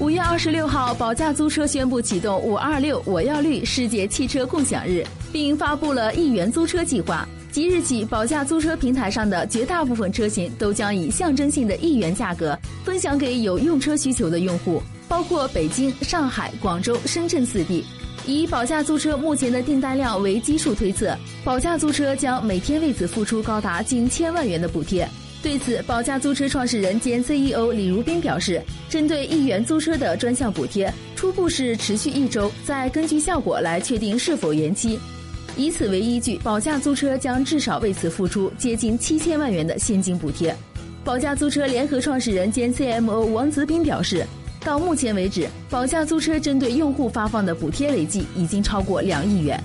五月二十六号，保价租车宣布启动“五二六我要绿”世界汽车共享日，并发布了一元租车计划。即日起，保价租车平台上的绝大部分车型都将以象征性的一元价格分享给有用车需求的用户，包括北京、上海、广州、深圳四地。以保价租车目前的订单量为基数推测，保价租车将每天为此付出高达近千万元的补贴。对此，保价租车创始人兼 CEO 李如斌表示，针对一元租车的专项补贴，初步是持续一周，再根据效果来确定是否延期。以此为依据，保价租车将至少为此付出接近七千万元的现金补贴。保价租车联合创始人兼 CMO 王泽斌表示，到目前为止，保价租车针对用户发放的补贴累计已经超过两亿元。